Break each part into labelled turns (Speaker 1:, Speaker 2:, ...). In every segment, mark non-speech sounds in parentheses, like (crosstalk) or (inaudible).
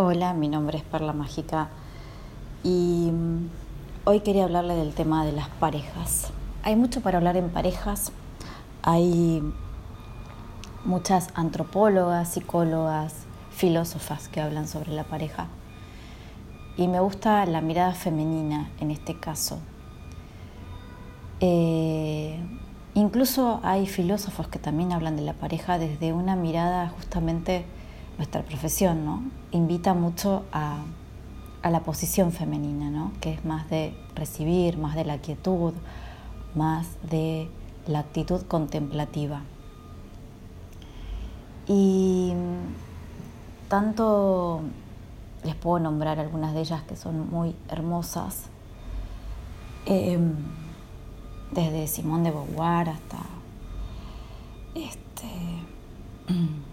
Speaker 1: Hola, mi nombre es Perla Mágica y mm, hoy quería hablarle del tema de las parejas. Hay mucho para hablar en parejas, hay muchas antropólogas, psicólogas, filósofas que hablan sobre la pareja y me gusta la mirada femenina en este caso. Eh, incluso hay filósofos que también hablan de la pareja desde una mirada justamente nuestra profesión, ¿no? Invita mucho a, la posición femenina, ¿no? Que es más de recibir, más de la quietud, más de la actitud contemplativa. Y tanto les puedo nombrar algunas de ellas que son muy hermosas, em, desde Simón de Beauvoir hasta este (clears throat)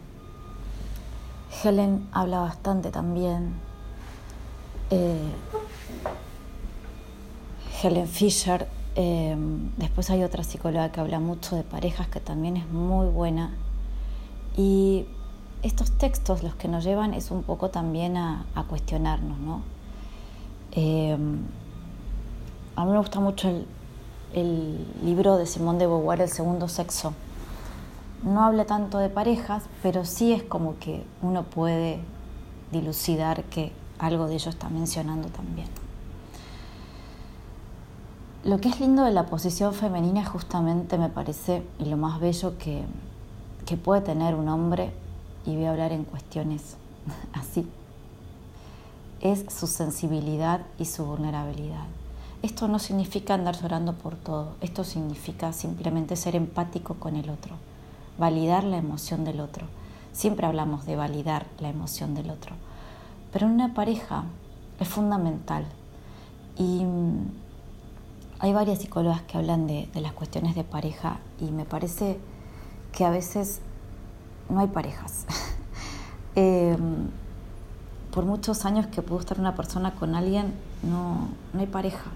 Speaker 1: Helen habla bastante también. Eh, Helen Fisher. Eh, después hay otra psicóloga que habla mucho de parejas que también es muy buena. Y estos textos los que nos llevan es un poco también a, cuestionarnos, ¿no? Eh, a mí me gusta mucho el, el libro de Simón de Beauvoir, El segundo sexo no habla tanto de parejas, pero sí es como que uno puede dilucidar que algo de ello está mencionando también. Lo que es lindo de la posición femenina justamente me parece, y lo más bello que, que puede tener un hombre, y voy a hablar en cuestiones (laughs) así, es su sensibilidad y su vulnerabilidad. Esto no significa andar llorando por todo, esto significa simplemente ser empático con el otro validar la emoción del otro. Siempre hablamos de validar la emoción del otro. Pero en una pareja es fundamental. Y mm, hay varias psicólogas que hablan de, las cuestiones de pareja y me parece que a veces no hay parejas. (laughs) Em, por muchos años que pudo estar una persona con alguien, no, no hay pareja.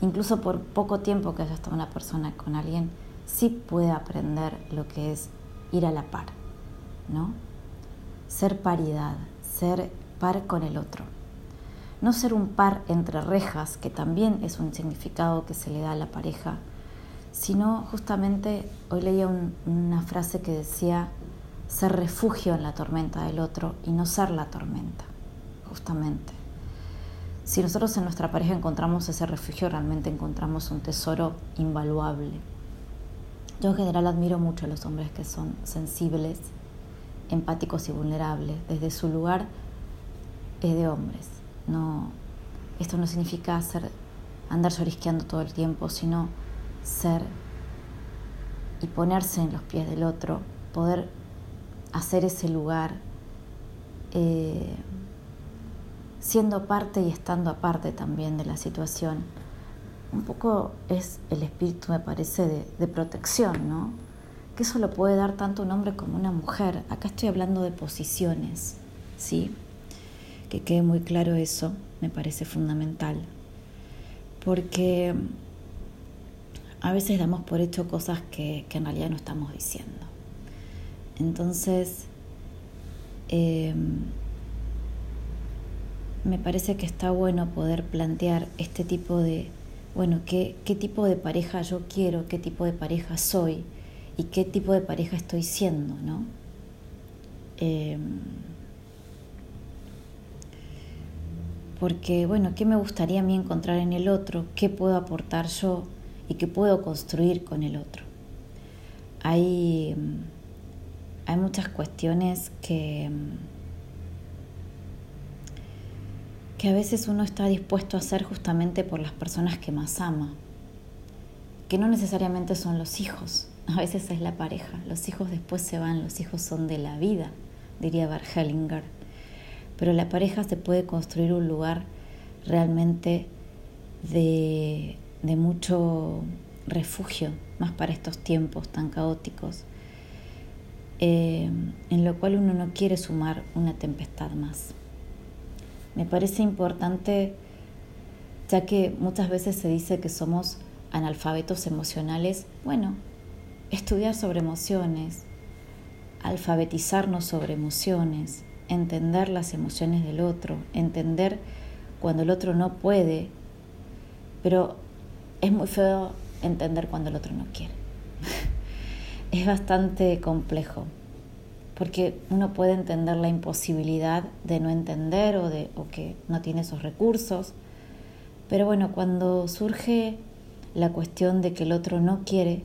Speaker 1: Incluso por poco tiempo que haya estado una persona con alguien, sí puede aprender lo que es ir a la par, ¿no? Ser paridad, ser par con el otro. No ser un par entre rejas, que también es un significado que se le da a la pareja, sino justamente, hoy leía una frase que decía, ser refugio en la tormenta del otro y no ser la tormenta, justamente. Si nosotros en nuestra pareja encontramos ese refugio, realmente encontramos un tesoro invaluable. Yo en general admiro mucho a los hombres que son sensibles, empáticos y vulnerables. Desde su lugar es de hombres. No, esto no significa ser, andar llorisqueando todo el tiempo, sino ser y ponerse en los pies del otro, poder hacer ese lugar eh, siendo parte y estando aparte también de la situación un poco es el espíritu, me parece, de, protección, ¿no? Que eso lo puede dar tanto un hombre como una mujer. Acá estoy hablando de posiciones, ¿sí? Que quede muy claro eso, me parece fundamental. Porque a veces damos por hecho cosas que, en realidad no estamos diciendo. Entonces, em, me parece que está bueno poder plantear este tipo de, bueno, ¿qué, qué tipo de pareja yo quiero, qué tipo de pareja soy y qué tipo de pareja estoy siendo, ¿no? Em, porque, bueno, ¿qué me gustaría a mí encontrar en el otro? ¿Qué puedo aportar yo y qué puedo construir con el otro? Hay, hay muchas cuestiones que que a veces uno está dispuesto a hacer justamente por las personas que más ama, que no necesariamente son los hijos, a veces es la pareja, los hijos después se van, los hijos son de la vida, diría Bert Hellinger, pero la pareja se puede construir un lugar realmente de, de mucho refugio, más para estos tiempos tan caóticos, eh, en lo cual uno no quiere sumar una tempestad más. Me parece importante, ya que muchas veces se dice que somos analfabetos emocionales, bueno, estudiar sobre emociones, alfabetizarnos sobre emociones, entender las emociones del otro, entender cuando el otro no puede, pero es muy feo entender cuando el otro no quiere. (laughs) es bastante complejo, porque uno puede entender la imposibilidad de no entender o, de, o que no tiene esos recursos, pero bueno, cuando surge la cuestión de que el otro no quiere,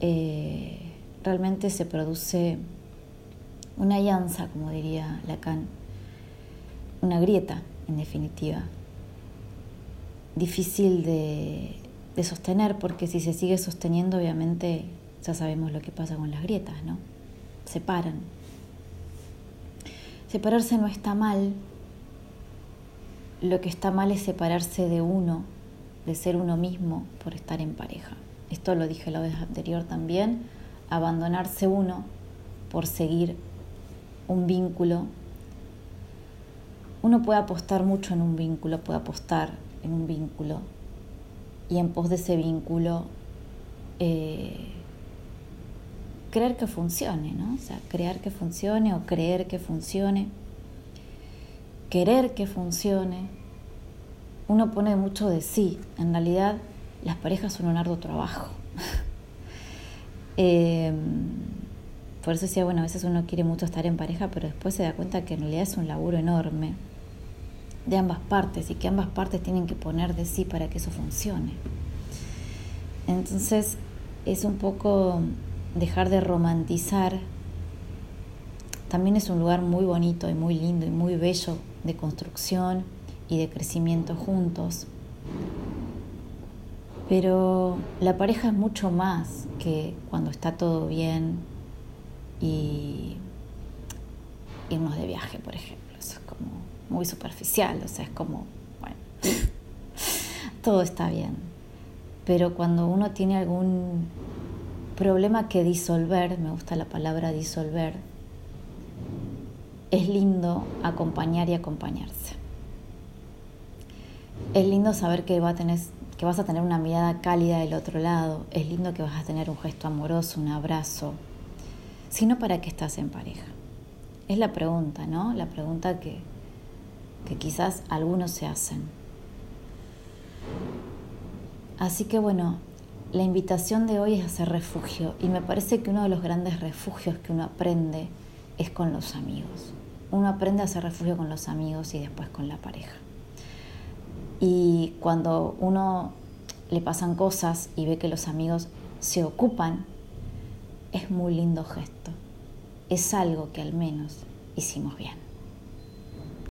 Speaker 1: eh, realmente se produce una llanza, como diría Lacan, una grieta, en definitiva, difícil de, de sostener, porque si se sigue sosteniendo, obviamente ya sabemos lo que pasa con las grietas, ¿no? Separan. Separarse no está mal, lo que está mal es separarse de uno, de ser uno mismo por estar en pareja. Esto lo dije la vez anterior también, abandonarse uno por seguir un vínculo. Uno puede apostar mucho en un vínculo, puede apostar en un vínculo y en pos de ese vínculo eh, creer que funcione, ¿no? O sea, creer que funcione o creer que funcione querer que funcione. Uno pone mucho de sí. En realidad, las parejas son un arduo trabajo. (laughs) Em, por eso decía, bueno, a veces uno quiere mucho estar en pareja, pero después se da cuenta que en realidad es un laburo enorme de ambas partes y que ambas partes tienen que poner de sí para que eso funcione. Entonces, es un poco dejar de romantizar. También es un lugar muy bonito y muy lindo y muy bello de construcción y de crecimiento juntos. Pero la pareja es mucho más que cuando está todo bien y irnos de viaje, por ejemplo. Eso es como muy superficial, o sea, es como, bueno, (laughs) todo está bien. Pero cuando uno tiene algún problema que disolver, me gusta la palabra disolver, es lindo acompañar y acompañarse. Es lindo saber que, va a tener, que vas a tener una mirada cálida del otro lado. Es lindo que vas a tener un gesto amoroso, un abrazo. Sino para qué estás en pareja. Es la pregunta, ¿no? La pregunta que, que quizás algunos se hacen. Así que bueno, la invitación de hoy es hacer refugio y me parece que uno de los grandes refugios que uno aprende es con los amigos uno aprende a hacer refugio con los amigos y después con la pareja. Y cuando uno le pasan cosas y ve que los amigos se ocupan, es muy lindo gesto. Es algo que al menos hicimos bien.